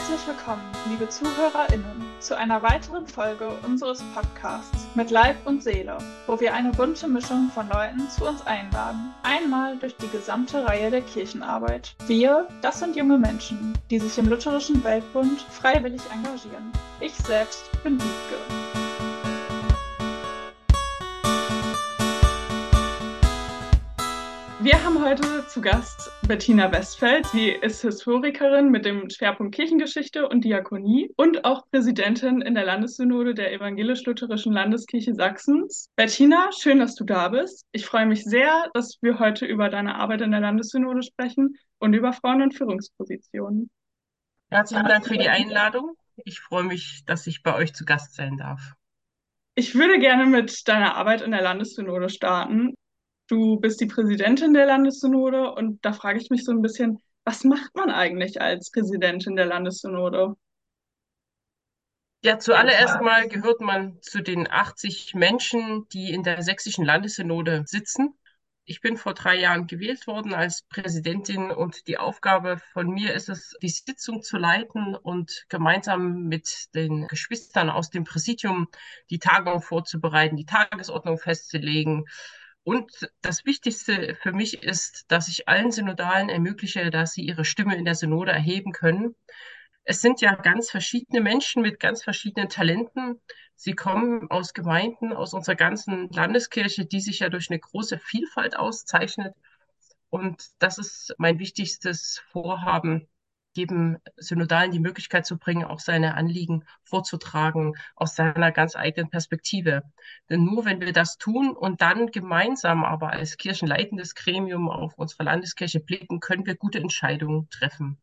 Herzlich willkommen, liebe ZuhörerInnen, zu einer weiteren Folge unseres Podcasts mit Leib und Seele, wo wir eine bunte Mischung von Leuten zu uns einladen. Einmal durch die gesamte Reihe der Kirchenarbeit. Wir, das sind junge Menschen, die sich im Lutherischen Weltbund freiwillig engagieren. Ich selbst bin Wiebke. Wir haben heute zu Gast Bettina Westfeld. Sie ist Historikerin mit dem Schwerpunkt Kirchengeschichte und Diakonie und auch Präsidentin in der Landessynode der Evangelisch-Lutherischen Landeskirche Sachsens. Bettina, schön, dass du da bist. Ich freue mich sehr, dass wir heute über deine Arbeit in der Landessynode sprechen und über Frauen und Führungspositionen. Herzlichen Dank für die Einladung. Ich freue mich, dass ich bei euch zu Gast sein darf. Ich würde gerne mit deiner Arbeit in der Landessynode starten. Du bist die Präsidentin der Landessynode und da frage ich mich so ein bisschen, was macht man eigentlich als Präsidentin der Landessynode? Ja, zuallererst mal gehört man zu den 80 Menschen, die in der sächsischen Landessynode sitzen. Ich bin vor drei Jahren gewählt worden als Präsidentin und die Aufgabe von mir ist es, die Sitzung zu leiten und gemeinsam mit den Geschwistern aus dem Präsidium die Tagung vorzubereiten, die Tagesordnung festzulegen, und das Wichtigste für mich ist, dass ich allen Synodalen ermögliche, dass sie ihre Stimme in der Synode erheben können. Es sind ja ganz verschiedene Menschen mit ganz verschiedenen Talenten. Sie kommen aus Gemeinden, aus unserer ganzen Landeskirche, die sich ja durch eine große Vielfalt auszeichnet. Und das ist mein wichtigstes Vorhaben, jedem Synodalen die Möglichkeit zu bringen, auch seine Anliegen vorzutragen aus seiner ganz eigenen Perspektive. Denn nur wenn wir das tun und dann gemeinsam aber als kirchenleitendes Gremium auf unsere Landeskirche blicken, können wir gute Entscheidungen treffen.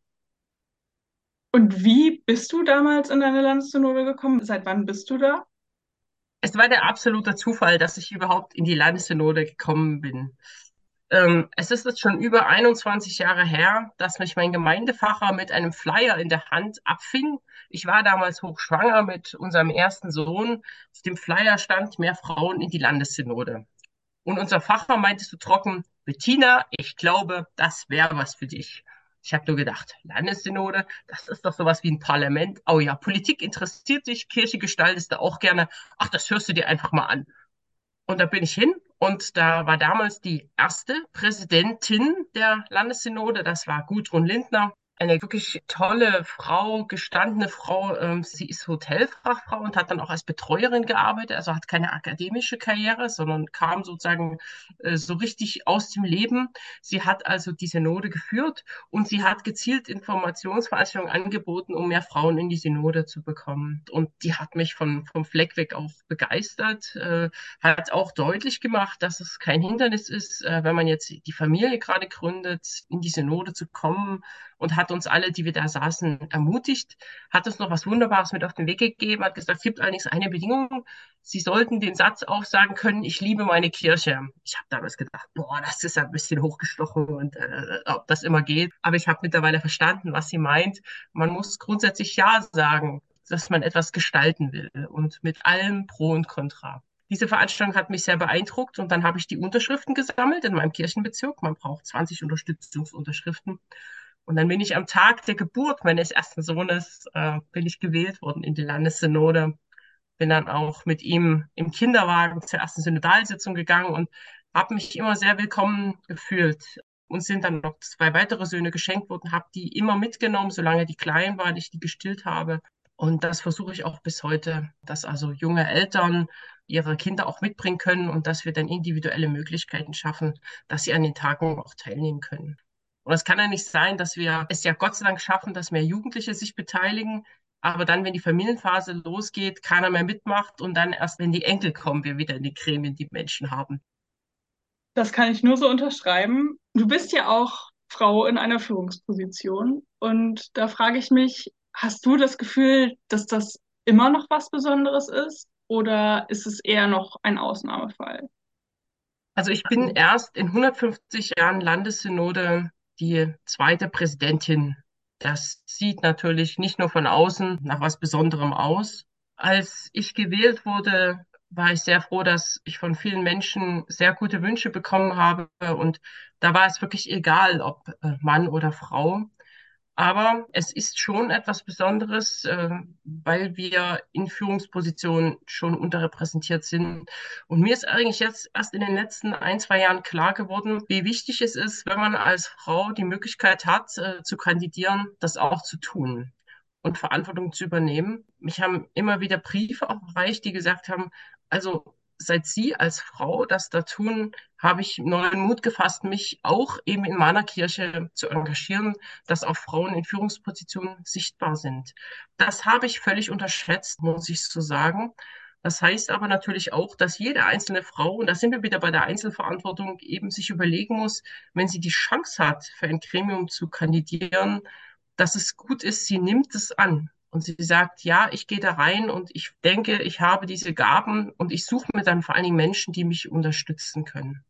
Und wie bist du damals in deine Landessynode gekommen? Seit wann bist du da? Es war der absolute Zufall, dass ich überhaupt in die Landessynode gekommen bin. Ähm, es ist jetzt schon über 21 Jahre her, dass mich mein Gemeindefacher mit einem Flyer in der Hand abfing. Ich war damals hochschwanger mit unserem ersten Sohn. Auf dem Flyer stand mehr Frauen in die Landessynode. Und unser Facher meinte so trocken, Bettina, ich glaube, das wäre was für dich. Ich habe nur gedacht, Landessynode, das ist doch sowas wie ein Parlament. Oh ja, Politik interessiert dich, Kirche gestaltest du auch gerne. Ach, das hörst du dir einfach mal an. Und da bin ich hin und da war damals die erste Präsidentin der Landessynode, das war Gudrun Lindner eine wirklich tolle Frau, gestandene Frau. Ähm, sie ist Hotelfachfrau und hat dann auch als Betreuerin gearbeitet, also hat keine akademische Karriere, sondern kam sozusagen äh, so richtig aus dem Leben. Sie hat also die Synode geführt und sie hat gezielt Informationsveranstaltungen angeboten, um mehr Frauen in die Synode zu bekommen. Und die hat mich von, vom Fleck weg auch begeistert, äh, hat auch deutlich gemacht, dass es kein Hindernis ist, äh, wenn man jetzt die Familie gerade gründet, in die Synode zu kommen und hat uns alle, die wir da saßen, ermutigt, hat uns noch was Wunderbares mit auf den Weg gegeben, hat gesagt, es gibt allerdings eine Bedingung, Sie sollten den Satz auch sagen können, ich liebe meine Kirche. Ich habe damals gedacht, boah, das ist ein bisschen hochgestochen und äh, ob das immer geht. Aber ich habe mittlerweile verstanden, was sie meint. Man muss grundsätzlich Ja sagen, dass man etwas gestalten will und mit allem Pro und Contra. Diese Veranstaltung hat mich sehr beeindruckt und dann habe ich die Unterschriften gesammelt in meinem Kirchenbezirk. Man braucht 20 Unterstützungsunterschriften und dann bin ich am Tag der Geburt meines ersten Sohnes, äh, bin ich gewählt worden in die Landessynode. Bin dann auch mit ihm im Kinderwagen zur ersten Synodalsitzung gegangen und habe mich immer sehr willkommen gefühlt. Uns sind dann noch zwei weitere Söhne geschenkt worden, habe die immer mitgenommen, solange die klein waren, ich die gestillt habe. Und das versuche ich auch bis heute, dass also junge Eltern ihre Kinder auch mitbringen können und dass wir dann individuelle Möglichkeiten schaffen, dass sie an den Tagen auch teilnehmen können. Und es kann ja nicht sein, dass wir es ja Gott sei Dank schaffen, dass mehr Jugendliche sich beteiligen, aber dann, wenn die Familienphase losgeht, keiner mehr mitmacht und dann erst, wenn die Enkel kommen, wir wieder in die Gremien die Menschen haben. Das kann ich nur so unterschreiben. Du bist ja auch Frau in einer Führungsposition und da frage ich mich, hast du das Gefühl, dass das immer noch was Besonderes ist oder ist es eher noch ein Ausnahmefall? Also ich bin erst in 150 Jahren Landessynode die zweite Präsidentin. Das sieht natürlich nicht nur von außen nach was Besonderem aus. Als ich gewählt wurde, war ich sehr froh, dass ich von vielen Menschen sehr gute Wünsche bekommen habe. Und da war es wirklich egal, ob äh, Mann oder Frau. Aber es ist schon etwas Besonderes, äh, weil wir in Führungspositionen schon unterrepräsentiert sind. Und mir ist eigentlich jetzt erst in den letzten ein, zwei Jahren klar geworden, wie wichtig es ist, wenn man als Frau die Möglichkeit hat, äh, zu kandidieren, das auch zu tun und Verantwortung zu übernehmen. Mich haben immer wieder Briefe auch erreicht, die gesagt haben, also seit Sie als Frau das da tun, habe ich neuen Mut gefasst, mich auch eben in meiner Kirche zu engagieren, dass auch Frauen in Führungspositionen sichtbar sind. Das habe ich völlig unterschätzt, muss ich so sagen. Das heißt aber natürlich auch, dass jede einzelne Frau, und da sind wir wieder bei der Einzelverantwortung, eben sich überlegen muss, wenn sie die Chance hat, für ein Gremium zu kandidieren, dass es gut ist, sie nimmt es an. Und sie sagt, ja, ich gehe da rein und ich denke, ich habe diese Gaben und ich suche mir dann vor allen Dingen Menschen, die mich unterstützen können.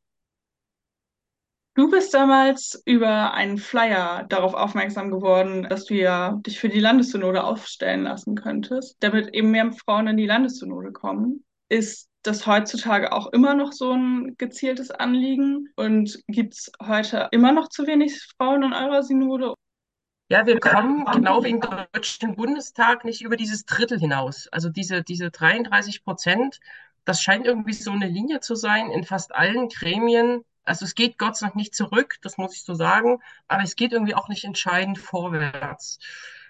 Du bist damals über einen Flyer darauf aufmerksam geworden, dass du ja dich für die Landessynode aufstellen lassen könntest, damit eben mehr Frauen in die Landessynode kommen. Ist das heutzutage auch immer noch so ein gezieltes Anliegen? Und gibt es heute immer noch zu wenig Frauen in eurer Synode? Ja, wir kommen genau wie im Deutschen Bundestag nicht über dieses Drittel hinaus. Also diese, diese 33 Prozent, das scheint irgendwie so eine Linie zu sein in fast allen Gremien. Also es geht Gott sei Dank nicht zurück, das muss ich so sagen, aber es geht irgendwie auch nicht entscheidend vorwärts,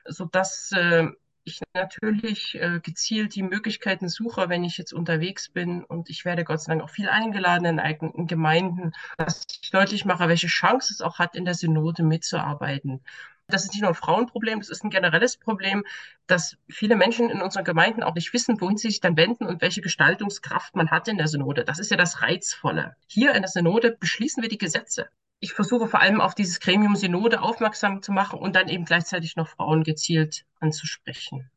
sodass äh, ich natürlich äh, gezielt die Möglichkeiten suche, wenn ich jetzt unterwegs bin. Und ich werde Gott sei Dank auch viel eingeladen in eigenen Gemeinden, dass ich deutlich mache, welche Chance es auch hat, in der Synode mitzuarbeiten. Das ist nicht nur ein Frauenproblem, das ist ein generelles Problem, dass viele Menschen in unseren Gemeinden auch nicht wissen, wohin sie sich dann wenden und welche Gestaltungskraft man hat in der Synode. Das ist ja das Reizvolle. Hier in der Synode beschließen wir die Gesetze. Ich versuche vor allem auf dieses Gremium Synode aufmerksam zu machen und dann eben gleichzeitig noch Frauen gezielt anzusprechen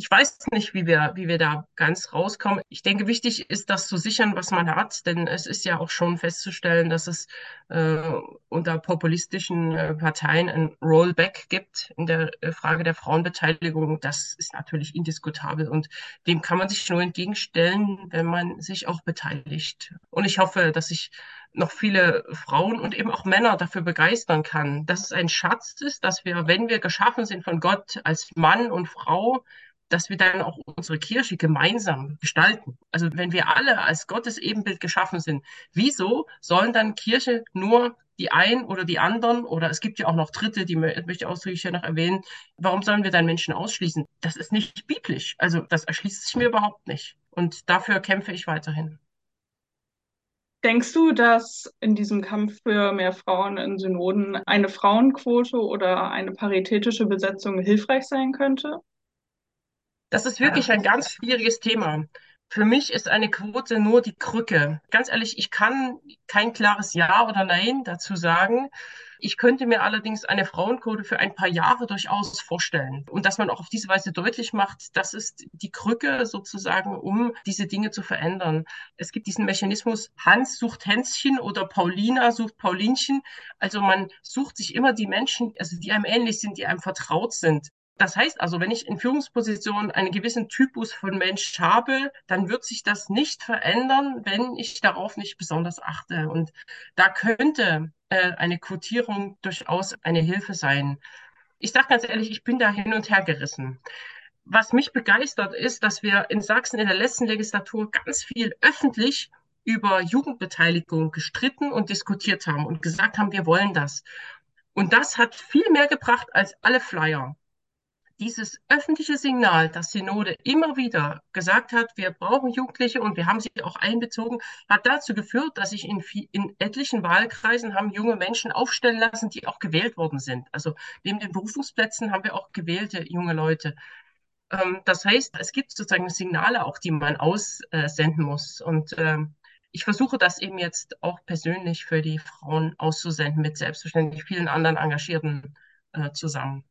ich weiß nicht, wie wir, wie wir da ganz rauskommen. Ich denke, wichtig ist, das zu sichern, was man hat, denn es ist ja auch schon festzustellen, dass es äh, unter populistischen äh, Parteien ein Rollback gibt in der äh, Frage der Frauenbeteiligung. Das ist natürlich indiskutabel und dem kann man sich nur entgegenstellen, wenn man sich auch beteiligt. Und ich hoffe, dass ich noch viele Frauen und eben auch Männer dafür begeistern kann, dass es ein Schatz ist, dass wir, wenn wir geschaffen sind von Gott als Mann und Frau, dass wir dann auch unsere Kirche gemeinsam gestalten. Also wenn wir alle als Gottes Ebenbild geschaffen sind, wieso sollen dann Kirche nur die einen oder die anderen oder es gibt ja auch noch Dritte, die möchte ich ausdrücklich ja noch erwähnen, warum sollen wir dann Menschen ausschließen? Das ist nicht biblisch. Also das erschließt sich mir überhaupt nicht. Und dafür kämpfe ich weiterhin. Denkst du, dass in diesem Kampf für mehr Frauen in Synoden eine Frauenquote oder eine paritätische Besetzung hilfreich sein könnte? Das ist wirklich ein ganz schwieriges Thema. Für mich ist eine Quote nur die Krücke. Ganz ehrlich, ich kann kein klares Ja oder Nein dazu sagen. Ich könnte mir allerdings eine Frauenquote für ein paar Jahre durchaus vorstellen. Und dass man auch auf diese Weise deutlich macht, das ist die Krücke sozusagen, um diese Dinge zu verändern. Es gibt diesen Mechanismus, Hans sucht Hänschen oder Paulina sucht Paulinchen. Also man sucht sich immer die Menschen, also die einem ähnlich sind, die einem vertraut sind. Das heißt also, wenn ich in Führungspositionen einen gewissen Typus von Mensch habe, dann wird sich das nicht verändern, wenn ich darauf nicht besonders achte. Und da könnte äh, eine Quotierung durchaus eine Hilfe sein. Ich sage ganz ehrlich, ich bin da hin und her gerissen. Was mich begeistert ist, dass wir in Sachsen in der letzten Legislatur ganz viel öffentlich über Jugendbeteiligung gestritten und diskutiert haben und gesagt haben, wir wollen das. Und das hat viel mehr gebracht als alle Flyer dieses öffentliche Signal, das Synode immer wieder gesagt hat, wir brauchen Jugendliche und wir haben sie auch einbezogen, hat dazu geführt, dass sich in, in etlichen Wahlkreisen haben junge Menschen aufstellen lassen, die auch gewählt worden sind. Also neben den Berufungsplätzen haben wir auch gewählte junge Leute. Ähm, das heißt, es gibt sozusagen Signale auch, die man aussenden muss. Und ähm, ich versuche das eben jetzt auch persönlich für die Frauen auszusenden, mit selbstverständlich vielen anderen Engagierten äh, zusammen.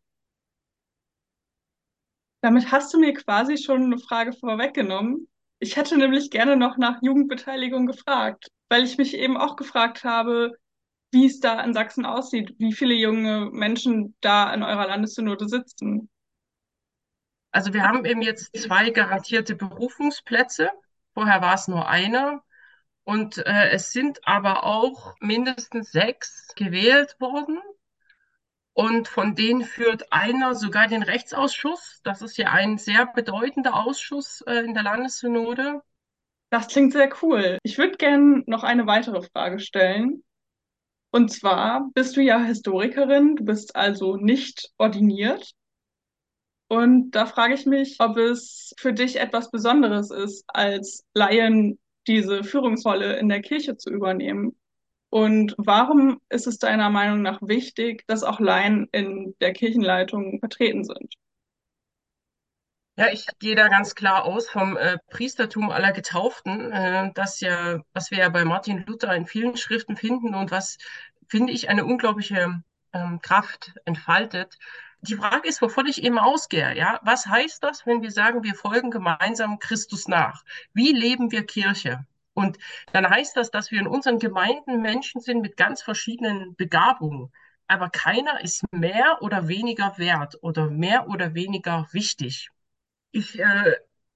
Damit hast du mir quasi schon eine Frage vorweggenommen. Ich hätte nämlich gerne noch nach Jugendbeteiligung gefragt, weil ich mich eben auch gefragt habe, wie es da in Sachsen aussieht, wie viele junge Menschen da in eurer Landessynode sitzen. Also wir haben eben jetzt zwei garantierte Berufungsplätze. Vorher war es nur einer. Und äh, es sind aber auch mindestens sechs gewählt worden. Und von denen führt einer sogar den Rechtsausschuss. Das ist ja ein sehr bedeutender Ausschuss äh, in der Landessynode. Das klingt sehr cool. Ich würde gerne noch eine weitere Frage stellen. Und zwar bist du ja Historikerin, du bist also nicht ordiniert. Und da frage ich mich, ob es für dich etwas Besonderes ist, als Laien diese Führungsrolle in der Kirche zu übernehmen. Und warum ist es deiner Meinung nach wichtig, dass auch Laien in der Kirchenleitung vertreten sind? Ja, ich gehe da ganz klar aus vom äh, Priestertum aller Getauften, äh, das ja, was wir ja bei Martin Luther in vielen Schriften finden und was, finde ich, eine unglaubliche ähm, Kraft entfaltet. Die Frage ist, wovon ich eben ausgehe, ja? Was heißt das, wenn wir sagen, wir folgen gemeinsam Christus nach? Wie leben wir Kirche? Und dann heißt das, dass wir in unseren Gemeinden Menschen sind mit ganz verschiedenen Begabungen. Aber keiner ist mehr oder weniger wert oder mehr oder weniger wichtig. Ich äh,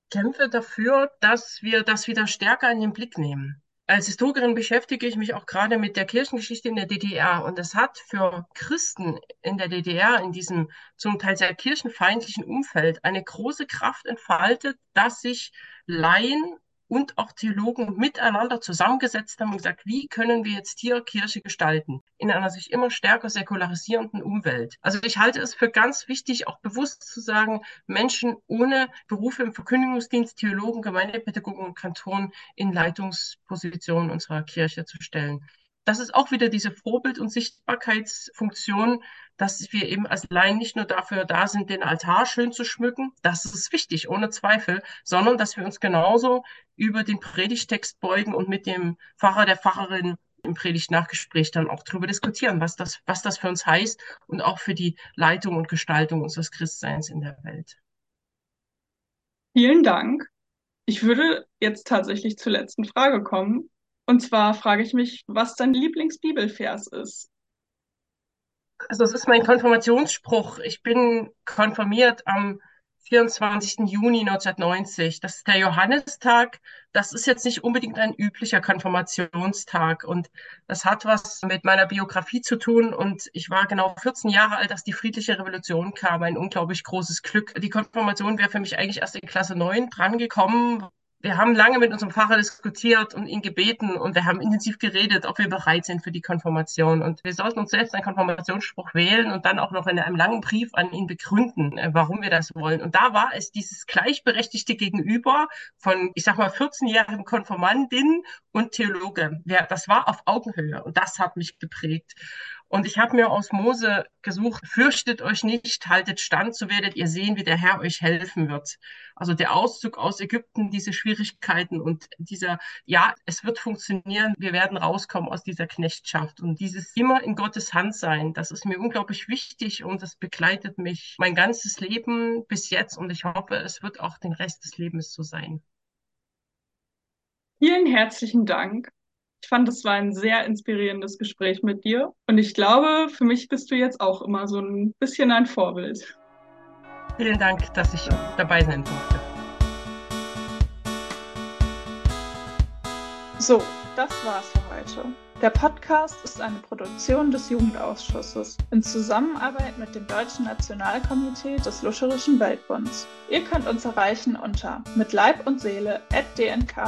kämpfe dafür, dass wir das wieder stärker in den Blick nehmen. Als Historikerin beschäftige ich mich auch gerade mit der Kirchengeschichte in der DDR. Und es hat für Christen in der DDR, in diesem zum Teil sehr kirchenfeindlichen Umfeld, eine große Kraft entfaltet, dass sich Laien und auch Theologen miteinander zusammengesetzt haben und gesagt, wie können wir jetzt hier Kirche gestalten in einer sich immer stärker säkularisierenden Umwelt. Also ich halte es für ganz wichtig, auch bewusst zu sagen, Menschen ohne Berufe im Verkündigungsdienst, Theologen, Gemeindepädagogen und Kantoren in Leitungspositionen unserer Kirche zu stellen das ist auch wieder diese Vorbild- und Sichtbarkeitsfunktion, dass wir eben als Laien nicht nur dafür da sind, den Altar schön zu schmücken, das ist wichtig, ohne Zweifel, sondern dass wir uns genauso über den Predigtext beugen und mit dem Pfarrer, der Pfarrerin im Predigt-Nachgespräch dann auch darüber diskutieren, was das, was das für uns heißt und auch für die Leitung und Gestaltung unseres Christseins in der Welt. Vielen Dank. Ich würde jetzt tatsächlich zur letzten Frage kommen. Und zwar frage ich mich, was dein Lieblingsbibelvers ist. Also es ist mein Konfirmationsspruch. Ich bin konfirmiert am 24. Juni 1990. Das ist der Johannistag. Das ist jetzt nicht unbedingt ein üblicher Konfirmationstag und das hat was mit meiner Biografie zu tun. Und ich war genau 14 Jahre alt, als die friedliche Revolution kam. Ein unglaublich großes Glück. Die Konfirmation wäre für mich eigentlich erst in Klasse 9 drangekommen, wir haben lange mit unserem Pfarrer diskutiert und ihn gebeten und wir haben intensiv geredet, ob wir bereit sind für die Konfirmation. Und wir sollten uns selbst einen Konfirmationsspruch wählen und dann auch noch in einem langen Brief an ihn begründen, äh, warum wir das wollen. Und da war es dieses gleichberechtigte Gegenüber von, ich sag mal, 14-jährigen Konformantin und Theologe. Ja, das war auf Augenhöhe und das hat mich geprägt. Und ich habe mir aus Mose gesucht, fürchtet euch nicht, haltet stand, so werdet ihr sehen, wie der Herr euch helfen wird. Also der Auszug aus Ägypten, diese Schwierigkeiten und dieser, ja, es wird funktionieren, wir werden rauskommen aus dieser Knechtschaft. Und dieses immer in Gottes Hand sein, das ist mir unglaublich wichtig und das begleitet mich mein ganzes Leben bis jetzt und ich hoffe, es wird auch den Rest des Lebens so sein. Vielen herzlichen Dank. Ich fand, es war ein sehr inspirierendes Gespräch mit dir. Und ich glaube, für mich bist du jetzt auch immer so ein bisschen ein Vorbild. Vielen Dank, dass ich dabei sein durfte. So, das war's für heute. Der Podcast ist eine Produktion des Jugendausschusses in Zusammenarbeit mit dem Deutschen Nationalkomitee des Luscherischen Weltbunds. Ihr könnt uns erreichen unter mit Leib und Seele at dnk-lwb.de.